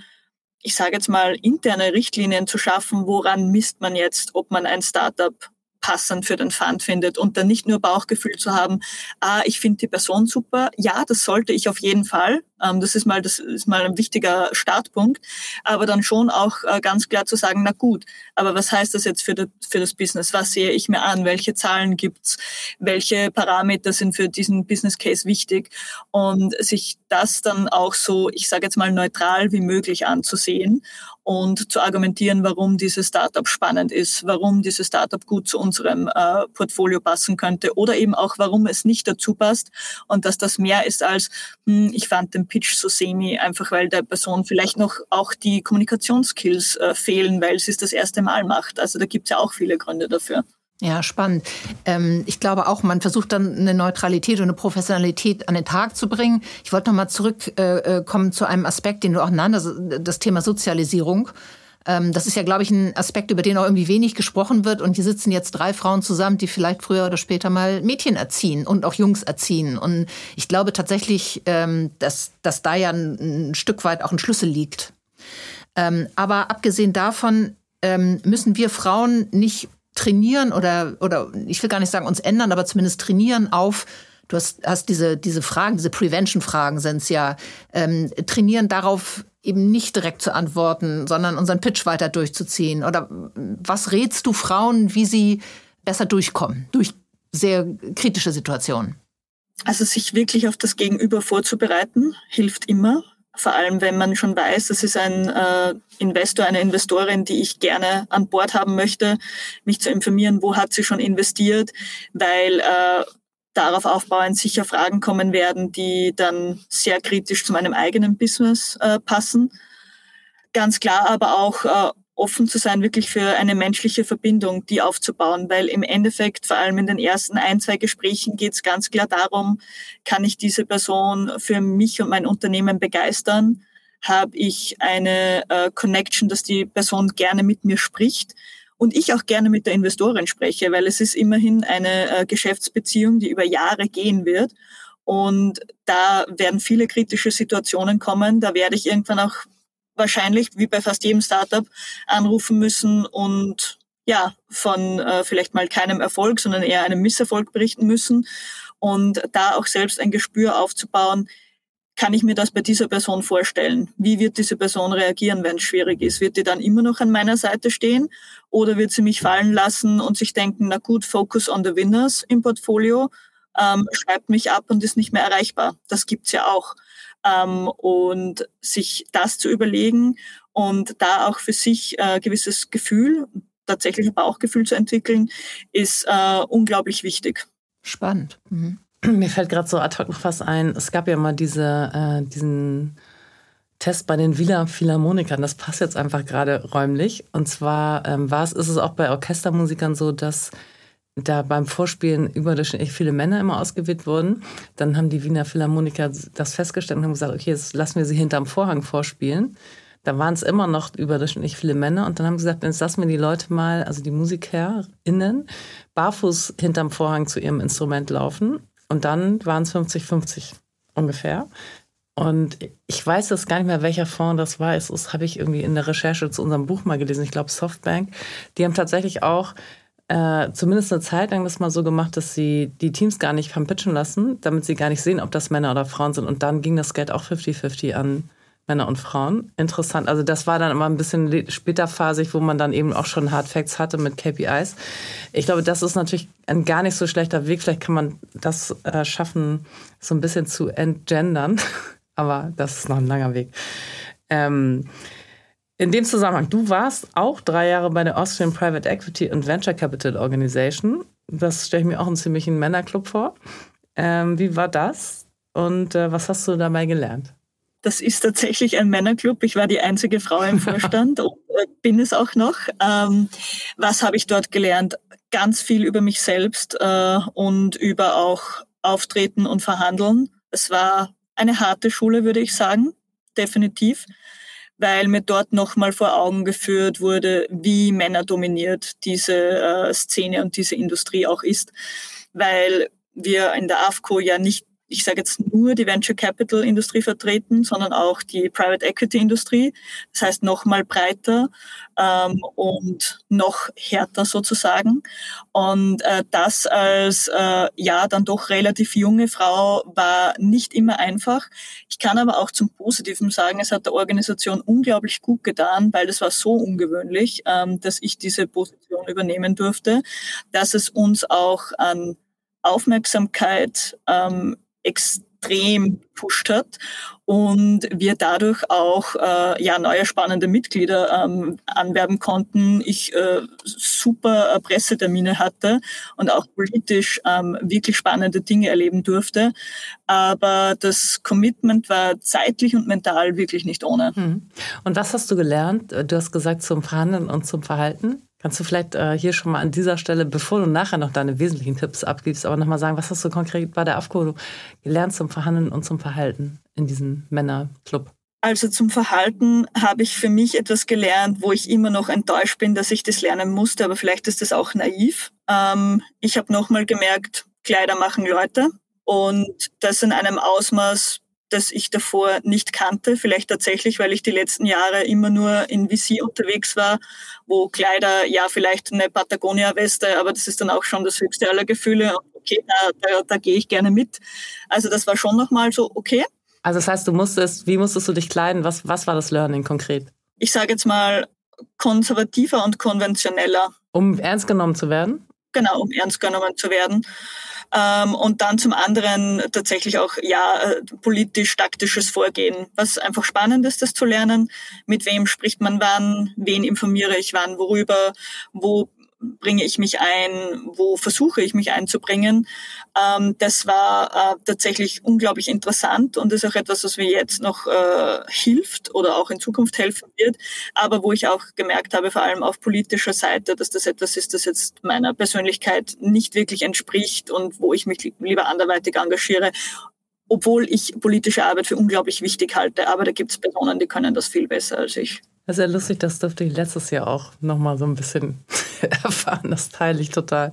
ich sage jetzt mal, interne Richtlinien zu schaffen, woran misst man jetzt, ob man ein Startup passend für den Fund findet und dann nicht nur Bauchgefühl zu haben, ah, ich finde die Person super. Ja, das sollte ich auf jeden Fall. Ähm, das ist mal, das ist mal ein wichtiger Startpunkt. Aber dann schon auch äh, ganz klar zu sagen, na gut, aber was heißt das jetzt für, das, für das Business? Was sehe ich mir an? Welche Zahlen gibt's? Welche Parameter sind für diesen Business Case wichtig? Und sich das dann auch so, ich sage jetzt mal neutral wie möglich anzusehen und zu argumentieren, warum dieses Startup spannend ist, warum dieses Startup gut zu unserem äh, Portfolio passen könnte oder eben auch, warum es nicht dazu passt und dass das mehr ist als, hm, ich fand den Pitch so semi, einfach weil der Person vielleicht noch auch die Kommunikationsskills äh, fehlen, weil sie es das erste Mal macht. Also da gibt es ja auch viele Gründe dafür. Ja, spannend. Ähm, ich glaube auch, man versucht dann eine Neutralität und eine Professionalität an den Tag zu bringen. Ich wollte noch mal zurückkommen äh, äh zu einem Aspekt, den du auch nanntest, das Thema Sozialisierung. Ähm, das ist ja, glaube ich, ein Aspekt, über den auch irgendwie wenig gesprochen wird. Und hier sitzen jetzt drei Frauen zusammen, die vielleicht früher oder später mal Mädchen erziehen und auch Jungs erziehen. Und ich glaube tatsächlich, ähm, dass, dass da ja ein, ein Stück weit auch ein Schlüssel liegt. Ähm, aber abgesehen davon ähm, müssen wir Frauen nicht trainieren oder, oder ich will gar nicht sagen uns ändern, aber zumindest trainieren auf, du hast, hast diese, diese Fragen, diese Prevention-Fragen sind es ja, ähm, trainieren darauf eben nicht direkt zu antworten, sondern unseren Pitch weiter durchzuziehen. Oder was rätst du Frauen, wie sie besser durchkommen, durch sehr kritische Situationen? Also sich wirklich auf das Gegenüber vorzubereiten, hilft immer vor allem wenn man schon weiß, das ist ein äh, Investor, eine Investorin, die ich gerne an Bord haben möchte, mich zu informieren, wo hat sie schon investiert, weil äh, darauf aufbauend sicher Fragen kommen werden, die dann sehr kritisch zu meinem eigenen Business äh, passen. Ganz klar aber auch äh, offen zu sein, wirklich für eine menschliche Verbindung, die aufzubauen, weil im Endeffekt, vor allem in den ersten ein, zwei Gesprächen, geht es ganz klar darum, kann ich diese Person für mich und mein Unternehmen begeistern? Habe ich eine äh, Connection, dass die Person gerne mit mir spricht? Und ich auch gerne mit der Investorin spreche, weil es ist immerhin eine äh, Geschäftsbeziehung, die über Jahre gehen wird. Und da werden viele kritische Situationen kommen. Da werde ich irgendwann auch wahrscheinlich wie bei fast jedem Startup anrufen müssen und ja, von äh, vielleicht mal keinem Erfolg, sondern eher einem Misserfolg berichten müssen. Und da auch selbst ein Gespür aufzubauen, kann ich mir das bei dieser Person vorstellen? Wie wird diese Person reagieren, wenn es schwierig ist? Wird die dann immer noch an meiner Seite stehen oder wird sie mich fallen lassen und sich denken, na gut, focus on the winners im Portfolio, ähm, schreibt mich ab und ist nicht mehr erreichbar. Das gibt's ja auch ähm, und sich das zu überlegen und da auch für sich äh, gewisses Gefühl, tatsächlich ein Bauchgefühl zu entwickeln, ist äh, unglaublich wichtig. Spannend. Mhm. Mir fällt gerade so ad hoc noch was ein. Es gab ja mal diese, äh, diesen Test bei den Villa Philharmonikern. Das passt jetzt einfach gerade räumlich. Und zwar ähm, war es, ist es auch bei Orchestermusikern so, dass da beim Vorspielen überdurchschnittlich viele Männer immer ausgewählt wurden. Dann haben die Wiener Philharmoniker das festgestellt und haben gesagt, okay, jetzt lassen wir sie hinterm Vorhang vorspielen. Da waren es immer noch überdurchschnittlich viele Männer und dann haben sie gesagt, jetzt lassen wir die Leute mal, also die MusikerInnen, barfuß hinterm Vorhang zu ihrem Instrument laufen. Und dann waren es 50-50 ungefähr. Und ich weiß jetzt gar nicht mehr, welcher Fonds das war. Das habe ich irgendwie in der Recherche zu unserem Buch mal gelesen. Ich glaube Softbank. Die haben tatsächlich auch äh, zumindest eine Zeit lang das mal so gemacht, dass sie die Teams gar nicht pitchen lassen, damit sie gar nicht sehen, ob das Männer oder Frauen sind. Und dann ging das Geld auch 50-50 an Männer und Frauen. Interessant. Also das war dann immer ein bisschen späterphasig, wo man dann eben auch schon Hard Facts hatte mit KPIs. Ich glaube, das ist natürlich ein gar nicht so schlechter Weg. Vielleicht kann man das äh, schaffen, so ein bisschen zu entgendern. Aber das ist noch ein langer Weg. Ähm, in dem Zusammenhang, du warst auch drei Jahre bei der Austrian Private Equity and Venture Capital Organization. Das stelle ich mir auch einen ziemlichen Männerclub vor. Ähm, wie war das und äh, was hast du dabei gelernt? Das ist tatsächlich ein Männerclub. Ich war die einzige Frau im Vorstand und äh, bin es auch noch. Ähm, was habe ich dort gelernt? Ganz viel über mich selbst äh, und über auch Auftreten und Verhandeln. Es war eine harte Schule, würde ich sagen, definitiv, weil mir dort nochmal vor Augen geführt wurde, wie männerdominiert diese äh, Szene und diese Industrie auch ist, weil wir in der AFCO ja nicht ich sage jetzt nur die Venture Capital Industrie vertreten, sondern auch die Private Equity Industrie. Das heißt noch mal breiter ähm, und noch härter sozusagen. Und äh, das als äh, ja dann doch relativ junge Frau war nicht immer einfach. Ich kann aber auch zum Positiven sagen, es hat der Organisation unglaublich gut getan, weil es war so ungewöhnlich, ähm, dass ich diese Position übernehmen durfte, dass es uns auch an Aufmerksamkeit ähm, extrem gepusht hat und wir dadurch auch äh, ja neue spannende Mitglieder ähm, anwerben konnten. Ich äh, super äh, Pressetermine hatte und auch politisch ähm, wirklich spannende Dinge erleben durfte. Aber das Commitment war zeitlich und mental wirklich nicht ohne. Hm. Und was hast du gelernt? Du hast gesagt zum Verhandeln und zum Verhalten. Kannst du vielleicht äh, hier schon mal an dieser Stelle, bevor du nachher noch deine wesentlichen Tipps abgibst, aber nochmal sagen, was hast du konkret bei der AFCO gelernt zum Verhandeln und zum Verhalten in diesem Männerclub? Also zum Verhalten habe ich für mich etwas gelernt, wo ich immer noch enttäuscht bin, dass ich das lernen musste, aber vielleicht ist das auch naiv. Ähm, ich habe nochmal gemerkt, Kleider machen Leute und das in einem Ausmaß, das ich davor nicht kannte. Vielleicht tatsächlich, weil ich die letzten Jahre immer nur in VC unterwegs war, wo Kleider, ja, vielleicht eine Patagonia-Weste, aber das ist dann auch schon das höchste aller Gefühle. Okay, da, da, da gehe ich gerne mit. Also das war schon nochmal so, okay. Also das heißt, du musstest, wie musstest du dich kleiden? Was, was war das Learning konkret? Ich sage jetzt mal konservativer und konventioneller. Um ernst genommen zu werden? Genau, um ernst genommen zu werden. Ähm, und dann zum anderen tatsächlich auch ja äh, politisch-taktisches Vorgehen, was einfach spannend ist, das zu lernen. Mit wem spricht man wann, wen informiere ich wann, worüber, wo bringe ich mich ein, wo versuche ich mich einzubringen. Ähm, das war äh, tatsächlich unglaublich interessant und ist auch etwas, was mir jetzt noch äh, hilft oder auch in Zukunft helfen wird, aber wo ich auch gemerkt habe, vor allem auf politischer Seite, dass das etwas ist, das jetzt meiner Persönlichkeit nicht wirklich entspricht und wo ich mich lieber anderweitig engagiere obwohl ich politische Arbeit für unglaublich wichtig halte. Aber da gibt es Personen, die können das viel besser als ich. Das ist ja lustig, das durfte ich letztes Jahr auch nochmal so ein bisschen erfahren. Das teile ich total.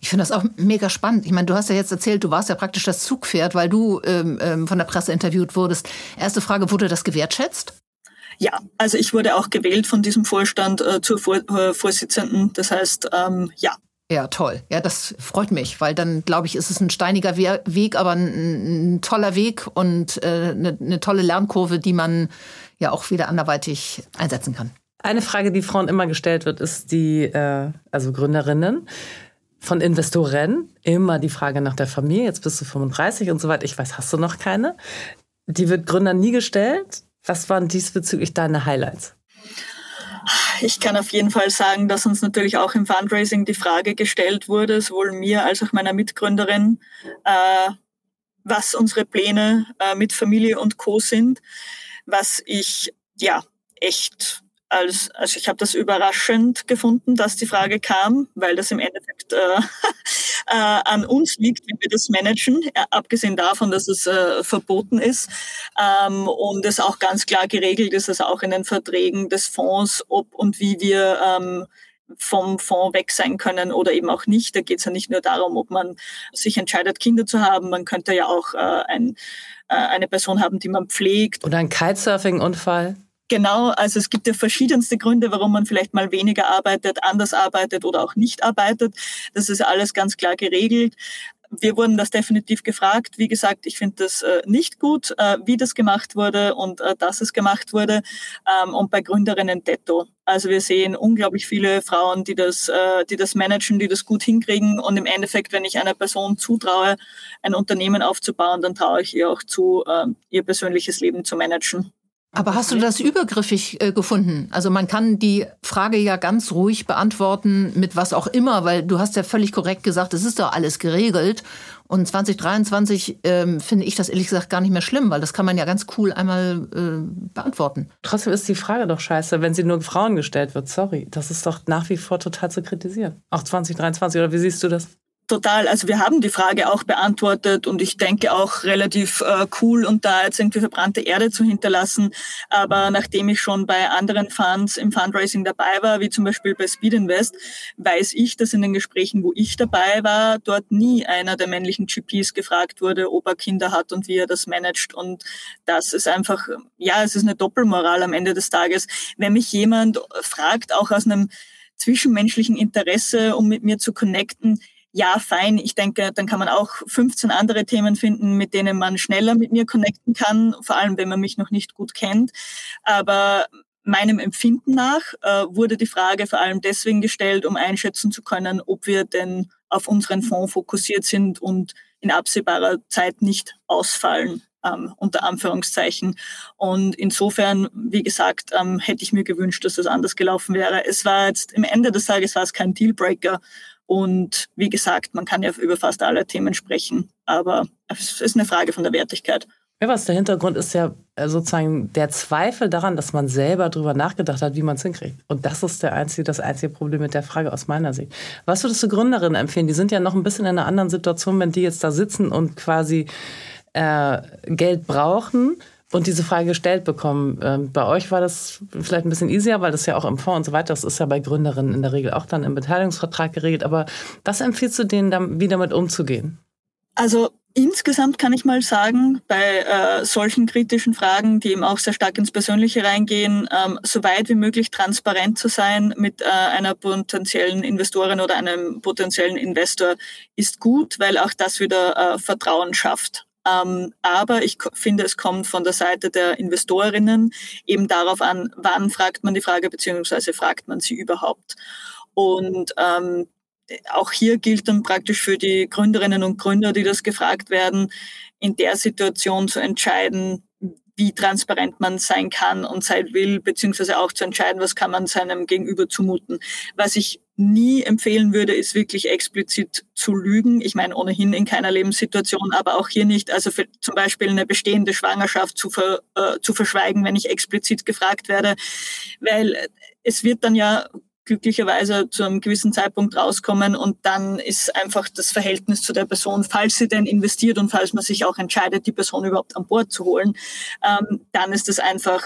Ich finde das auch mega spannend. Ich meine, du hast ja jetzt erzählt, du warst ja praktisch das Zugpferd, weil du ähm, ähm, von der Presse interviewt wurdest. Erste Frage, wurde das gewertschätzt? Ja, also ich wurde auch gewählt von diesem Vorstand äh, zur Vor äh, Vorsitzenden. Das heißt, ähm, ja. Ja, toll. Ja, das freut mich, weil dann, glaube ich, ist es ein steiniger Weg, aber ein, ein toller Weg und äh, eine, eine tolle Lernkurve, die man ja auch wieder anderweitig einsetzen kann. Eine Frage, die Frauen immer gestellt wird, ist die, äh, also Gründerinnen von Investoren, immer die Frage nach der Familie. Jetzt bist du 35 und so weiter. Ich weiß, hast du noch keine? Die wird Gründern nie gestellt. Was waren diesbezüglich deine Highlights? Ich kann auf jeden Fall sagen, dass uns natürlich auch im Fundraising die Frage gestellt wurde, sowohl mir als auch meiner Mitgründerin, äh, was unsere Pläne äh, mit Familie und Co. sind was ich ja echt als, also ich habe das überraschend gefunden, dass die Frage kam, weil das im Endeffekt äh, äh, an uns liegt, wie wir das managen, abgesehen davon, dass es äh, verboten ist ähm, und es auch ganz klar geregelt ist, dass auch in den Verträgen des Fonds, ob und wie wir ähm, vom Fonds weg sein können oder eben auch nicht. Da geht es ja nicht nur darum, ob man sich entscheidet, Kinder zu haben. Man könnte ja auch äh, ein, äh, eine Person haben, die man pflegt. Oder ein Kitesurfing-Unfall. Genau, also es gibt ja verschiedenste Gründe, warum man vielleicht mal weniger arbeitet, anders arbeitet oder auch nicht arbeitet. Das ist alles ganz klar geregelt wir wurden das definitiv gefragt. Wie gesagt, ich finde das äh, nicht gut, äh, wie das gemacht wurde und äh, dass es gemacht wurde. Ähm, und bei Gründerinnen detto. Also wir sehen unglaublich viele Frauen, die das, äh, die das managen, die das gut hinkriegen. Und im Endeffekt, wenn ich einer Person zutraue, ein Unternehmen aufzubauen, dann traue ich ihr auch zu, äh, ihr persönliches Leben zu managen. Aber hast du das übergriffig äh, gefunden? Also man kann die Frage ja ganz ruhig beantworten mit was auch immer, weil du hast ja völlig korrekt gesagt, es ist doch alles geregelt. Und 2023 ähm, finde ich das ehrlich gesagt gar nicht mehr schlimm, weil das kann man ja ganz cool einmal äh, beantworten. Trotzdem ist die Frage doch scheiße, wenn sie nur Frauen gestellt wird. Sorry, das ist doch nach wie vor total zu kritisieren. Auch 2023, oder wie siehst du das? Total. Also wir haben die Frage auch beantwortet und ich denke auch relativ äh, cool und da jetzt irgendwie verbrannte Erde zu hinterlassen. Aber nachdem ich schon bei anderen Funds im Fundraising dabei war, wie zum Beispiel bei Speed Invest, weiß ich, dass in den Gesprächen, wo ich dabei war, dort nie einer der männlichen GPs gefragt wurde, ob er Kinder hat und wie er das managt. Und das ist einfach, ja, es ist eine Doppelmoral am Ende des Tages. Wenn mich jemand fragt, auch aus einem zwischenmenschlichen Interesse, um mit mir zu connecten, ja, fein. Ich denke, dann kann man auch 15 andere Themen finden, mit denen man schneller mit mir connecten kann, vor allem wenn man mich noch nicht gut kennt. Aber meinem Empfinden nach äh, wurde die Frage vor allem deswegen gestellt, um einschätzen zu können, ob wir denn auf unseren Fonds fokussiert sind und in absehbarer Zeit nicht ausfallen. Ähm, unter Anführungszeichen. Und insofern, wie gesagt, ähm, hätte ich mir gewünscht, dass das anders gelaufen wäre. Es war jetzt, im Ende des Tages war es kein Dealbreaker, und wie gesagt, man kann ja über fast alle Themen sprechen, aber es ist eine Frage von der Wertigkeit. Ja, was der Hintergrund ist ja äh, sozusagen der Zweifel daran, dass man selber darüber nachgedacht hat, wie man es hinkriegt. Und das ist der einzige, das einzige Problem mit der Frage aus meiner Sicht. Was würdest du Gründerinnen empfehlen? Die sind ja noch ein bisschen in einer anderen Situation, wenn die jetzt da sitzen und quasi äh, Geld brauchen und diese Frage gestellt bekommen. Ähm, bei euch war das vielleicht ein bisschen easier, weil das ja auch im Fonds und so weiter, das ist ja bei Gründerinnen in der Regel auch dann im Beteiligungsvertrag geregelt. Aber was empfiehlst du denen, wie damit umzugehen? Also insgesamt kann ich mal sagen, bei äh, solchen kritischen Fragen, die eben auch sehr stark ins Persönliche reingehen, ähm, so weit wie möglich transparent zu sein mit äh, einer potenziellen Investorin oder einem potenziellen Investor ist gut, weil auch das wieder äh, Vertrauen schafft. Ähm, aber ich finde, es kommt von der Seite der Investorinnen eben darauf an, wann fragt man die Frage, beziehungsweise fragt man sie überhaupt. Und ähm, auch hier gilt dann praktisch für die Gründerinnen und Gründer, die das gefragt werden, in der Situation zu entscheiden, wie transparent man sein kann und sein will, beziehungsweise auch zu entscheiden, was kann man seinem Gegenüber zumuten. Was ich nie empfehlen würde, ist wirklich explizit zu lügen. Ich meine ohnehin in keiner Lebenssituation, aber auch hier nicht. Also zum Beispiel eine bestehende Schwangerschaft zu, ver, äh, zu verschweigen, wenn ich explizit gefragt werde, weil es wird dann ja glücklicherweise zu einem gewissen Zeitpunkt rauskommen und dann ist einfach das Verhältnis zu der Person, falls sie denn investiert und falls man sich auch entscheidet, die Person überhaupt an Bord zu holen, ähm, dann ist es einfach,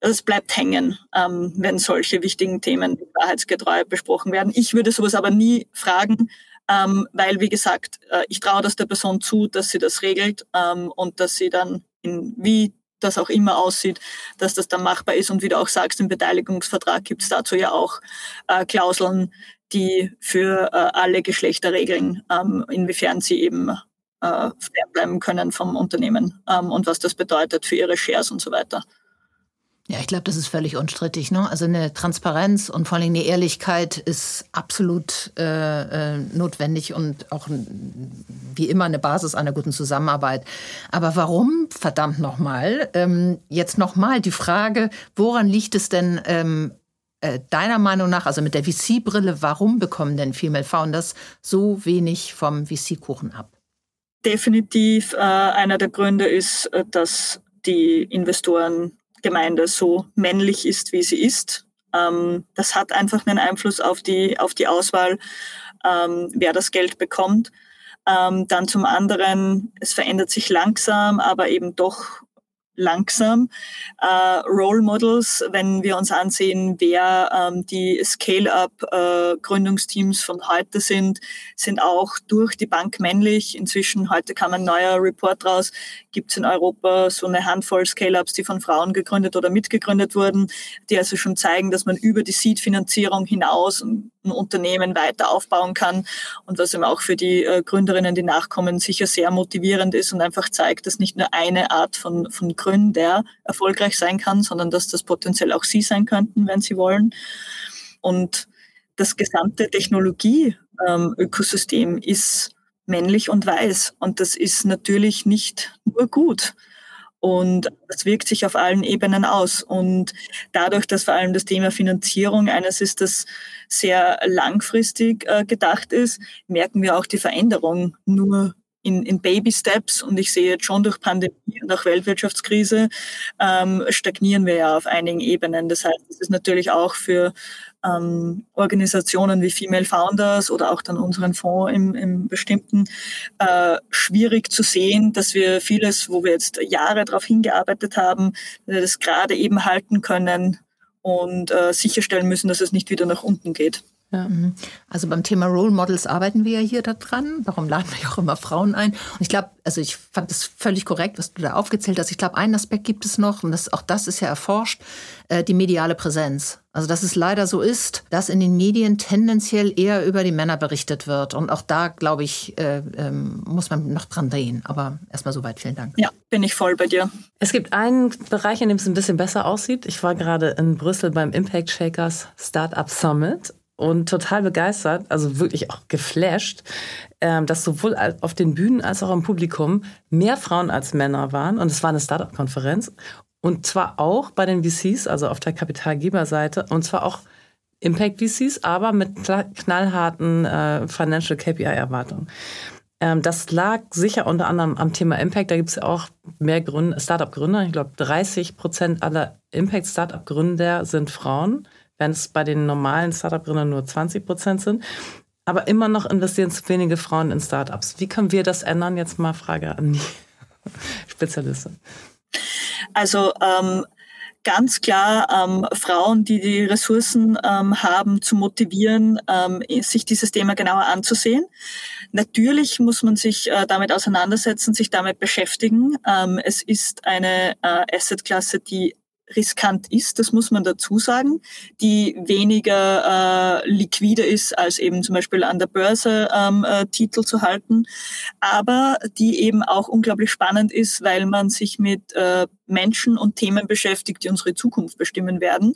es bleibt hängen, ähm, wenn solche wichtigen Themen wahrheitsgetreu besprochen werden. Ich würde sowas aber nie fragen, ähm, weil, wie gesagt, äh, ich traue das der Person zu, dass sie das regelt ähm, und dass sie dann in, wie das auch immer aussieht, dass das dann machbar ist. Und wie du auch sagst, im Beteiligungsvertrag gibt es dazu ja auch äh, Klauseln, die für äh, alle Geschlechter regeln, ähm, inwiefern sie eben äh, bleiben können vom Unternehmen ähm, und was das bedeutet für ihre Shares und so weiter. Ja, ich glaube, das ist völlig unstrittig. Ne? Also eine Transparenz und vor allem eine Ehrlichkeit ist absolut äh, äh, notwendig und auch wie immer eine Basis einer guten Zusammenarbeit. Aber warum, verdammt nochmal, ähm, jetzt nochmal die Frage, woran liegt es denn ähm, äh, deiner Meinung nach, also mit der VC-Brille, warum bekommen denn Female Founders so wenig vom VC-Kuchen ab? Definitiv äh, einer der Gründe ist, äh, dass die Investoren Gemeinde so männlich ist, wie sie ist. Ähm, das hat einfach einen Einfluss auf die, auf die Auswahl, ähm, wer das Geld bekommt. Ähm, dann zum anderen, es verändert sich langsam, aber eben doch langsam. Äh, Role Models, wenn wir uns ansehen, wer ähm, die Scale-up-Gründungsteams äh, von heute sind, sind auch durch die Bank männlich. Inzwischen, heute kam ein neuer Report raus, gibt es in Europa so eine Handvoll Scale-ups, die von Frauen gegründet oder mitgegründet wurden, die also schon zeigen, dass man über die Seed-Finanzierung hinaus ein Unternehmen weiter aufbauen kann und was eben auch für die äh, Gründerinnen, die nachkommen, sicher sehr motivierend ist und einfach zeigt, dass nicht nur eine Art von, von Gründer erfolgreich sein kann, sondern dass das potenziell auch sie sein könnten, wenn sie wollen. Und das gesamte Technologie-Ökosystem ähm, ist männlich und weiß. Und das ist natürlich nicht nur gut. Und das wirkt sich auf allen Ebenen aus. Und dadurch, dass vor allem das Thema Finanzierung eines ist, das sehr langfristig äh, gedacht ist, merken wir auch die Veränderung nur in, in Baby Steps und ich sehe jetzt schon durch Pandemie und auch Weltwirtschaftskrise ähm, stagnieren wir ja auf einigen Ebenen. Das heißt, es ist natürlich auch für ähm, Organisationen wie Female Founders oder auch dann unseren Fonds im, im bestimmten äh, schwierig zu sehen, dass wir vieles, wo wir jetzt Jahre darauf hingearbeitet haben, das gerade eben halten können und äh, sicherstellen müssen, dass es nicht wieder nach unten geht. Ja. Mhm. Also beim Thema Role Models arbeiten wir ja hier daran. Darum laden wir auch immer Frauen ein. Und ich glaube, also ich fand das völlig korrekt, was du da aufgezählt hast. Ich glaube, einen Aspekt gibt es noch, und das, auch das ist ja erforscht, äh, die mediale Präsenz. Also dass es leider so ist, dass in den Medien tendenziell eher über die Männer berichtet wird. Und auch da, glaube ich, äh, ähm, muss man noch dran drehen. Aber erstmal soweit, vielen Dank. Ja, bin ich voll bei dir. Es gibt einen Bereich, in dem es ein bisschen besser aussieht. Ich war gerade in Brüssel beim Impact Shakers Startup Summit und total begeistert, also wirklich auch geflasht, ähm, dass sowohl auf den Bühnen als auch im Publikum mehr Frauen als Männer waren. Und es war eine Startup-Konferenz. Und zwar auch bei den VCs, also auf der Kapitalgeberseite, und zwar auch Impact VCs, aber mit knallharten äh, Financial KPI-Erwartungen. Ähm, das lag sicher unter anderem am Thema Impact. Da gibt es ja auch mehr Startup-Gründer. Ich glaube, 30 Prozent aller Impact-Startup-Gründer sind Frauen wenn es bei den normalen Startup-Gründern nur 20 Prozent sind. Aber immer noch investieren zu wenige Frauen in Startups. Wie können wir das ändern? Jetzt mal Frage an die Spezialistin. Also ähm, ganz klar ähm, Frauen, die die Ressourcen ähm, haben, zu motivieren, ähm, sich dieses Thema genauer anzusehen. Natürlich muss man sich äh, damit auseinandersetzen, sich damit beschäftigen. Ähm, es ist eine äh, Assetklasse, die riskant ist, das muss man dazu sagen, die weniger äh, liquide ist, als eben zum Beispiel an der Börse ähm, äh, Titel zu halten, aber die eben auch unglaublich spannend ist, weil man sich mit äh, Menschen und Themen beschäftigt, die unsere Zukunft bestimmen werden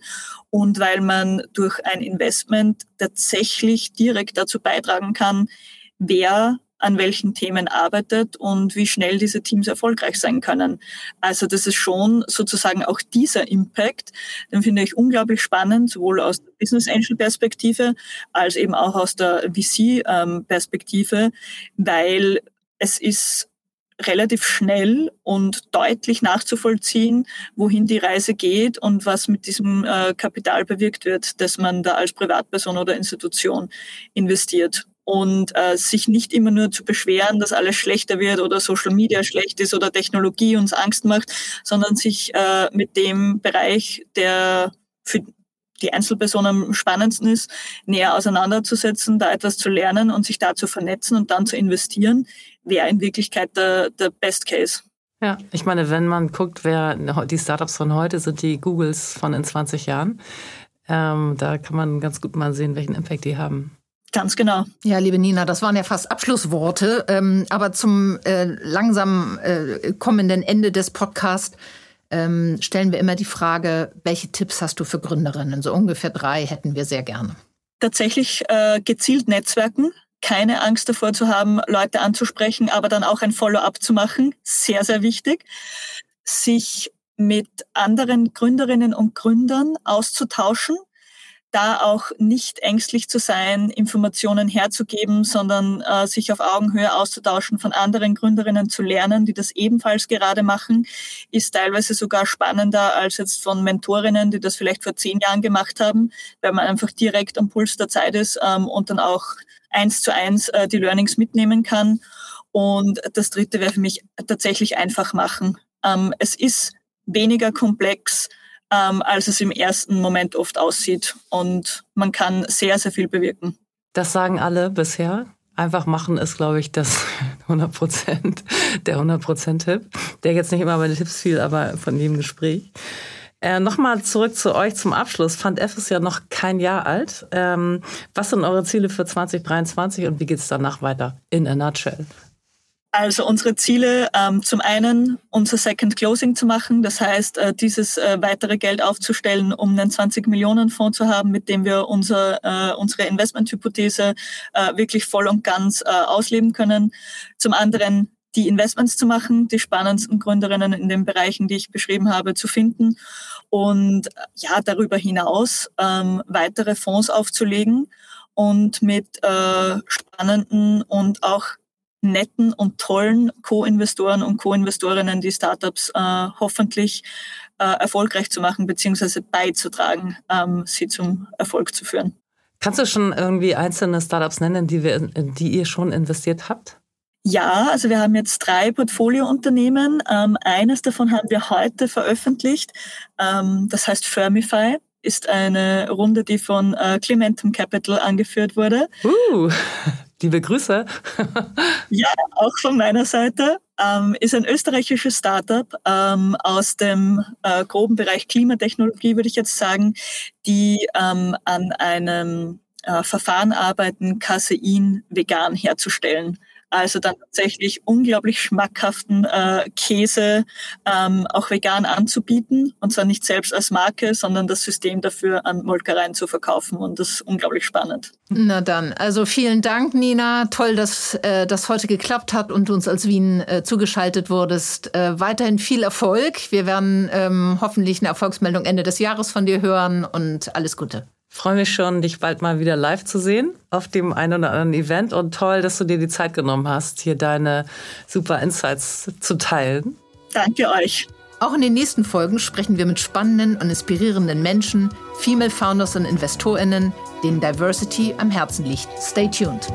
und weil man durch ein Investment tatsächlich direkt dazu beitragen kann, wer an welchen Themen arbeitet und wie schnell diese Teams erfolgreich sein können. Also das ist schon sozusagen auch dieser Impact, den finde ich unglaublich spannend, sowohl aus der Business Angel Perspektive als eben auch aus der VC ähm, Perspektive, weil es ist relativ schnell und deutlich nachzuvollziehen, wohin die Reise geht und was mit diesem äh, Kapital bewirkt wird, dass man da als Privatperson oder Institution investiert und äh, sich nicht immer nur zu beschweren, dass alles schlechter wird oder Social Media schlecht ist oder Technologie uns Angst macht, sondern sich äh, mit dem Bereich, der für die Einzelperson am spannendsten ist, näher auseinanderzusetzen, da etwas zu lernen und sich da zu vernetzen und dann zu investieren, wäre in Wirklichkeit der, der Best Case. Ja, ich meine, wenn man guckt, wer die Startups von heute sind, die Googles von in 20 Jahren, ähm, da kann man ganz gut mal sehen, welchen Impact die haben. Ganz genau. Ja, liebe Nina, das waren ja fast Abschlussworte. Ähm, aber zum äh, langsam äh, kommenden Ende des Podcasts ähm, stellen wir immer die Frage, welche Tipps hast du für Gründerinnen? So ungefähr drei hätten wir sehr gerne. Tatsächlich äh, gezielt Netzwerken. Keine Angst davor zu haben, Leute anzusprechen, aber dann auch ein Follow-up zu machen. Sehr, sehr wichtig. Sich mit anderen Gründerinnen und Gründern auszutauschen da auch nicht ängstlich zu sein, Informationen herzugeben, sondern äh, sich auf Augenhöhe auszutauschen, von anderen Gründerinnen zu lernen, die das ebenfalls gerade machen, ist teilweise sogar spannender als jetzt von Mentorinnen, die das vielleicht vor zehn Jahren gemacht haben, weil man einfach direkt am Puls der Zeit ist ähm, und dann auch eins zu eins äh, die Learnings mitnehmen kann. Und das Dritte wäre für mich tatsächlich einfach machen. Ähm, es ist weniger komplex, ähm, als es im ersten Moment oft aussieht. Und man kann sehr, sehr viel bewirken. Das sagen alle bisher. Einfach machen ist, glaube ich, das 100 Prozent, der 100 Prozent Tipp. Der jetzt nicht immer bei den Tipps fiel, aber von jedem Gespräch. Äh, Nochmal zurück zu euch zum Abschluss. Fund F ist ja noch kein Jahr alt. Ähm, was sind eure Ziele für 2023 und wie geht es danach weiter? In a nutshell. Also unsere Ziele, ähm, zum einen unser Second Closing zu machen, das heißt, äh, dieses äh, weitere Geld aufzustellen, um einen 20 Millionen Fonds zu haben, mit dem wir unser, äh, unsere Investmenthypothese äh, wirklich voll und ganz äh, ausleben können. Zum anderen die Investments zu machen, die spannendsten Gründerinnen in den Bereichen, die ich beschrieben habe, zu finden und ja, darüber hinaus ähm, weitere Fonds aufzulegen und mit äh, spannenden und auch netten und tollen Co-Investoren und Co-Investorinnen die Startups äh, hoffentlich äh, erfolgreich zu machen beziehungsweise beizutragen, ähm, sie zum Erfolg zu führen. Kannst du schon irgendwie einzelne Startups nennen, die, wir, die ihr schon investiert habt? Ja, also wir haben jetzt drei Portfoliounternehmen. Ähm, eines davon haben wir heute veröffentlicht. Ähm, das heißt Firmify ist eine Runde, die von äh, Clementum Capital angeführt wurde. Uh, liebe Grüße. ja, auch von meiner Seite. Ähm, ist ein österreichisches Startup ähm, aus dem äh, groben Bereich Klimatechnologie, würde ich jetzt sagen, die ähm, an einem äh, Verfahren arbeiten, Casein vegan herzustellen. Also dann tatsächlich unglaublich schmackhaften äh, Käse ähm, auch vegan anzubieten. Und zwar nicht selbst als Marke, sondern das System dafür an Molkereien zu verkaufen. Und das ist unglaublich spannend. Na dann, also vielen Dank, Nina. Toll, dass äh, das heute geklappt hat und du uns als Wien äh, zugeschaltet wurdest. Äh, weiterhin viel Erfolg. Wir werden ähm, hoffentlich eine Erfolgsmeldung Ende des Jahres von dir hören und alles Gute freue mich schon, dich bald mal wieder live zu sehen auf dem einen oder anderen Event und toll, dass du dir die Zeit genommen hast, hier deine super Insights zu teilen. Danke euch. Auch in den nächsten Folgen sprechen wir mit spannenden und inspirierenden Menschen, Female Founders und InvestorInnen, denen Diversity am Herzen liegt. Stay tuned.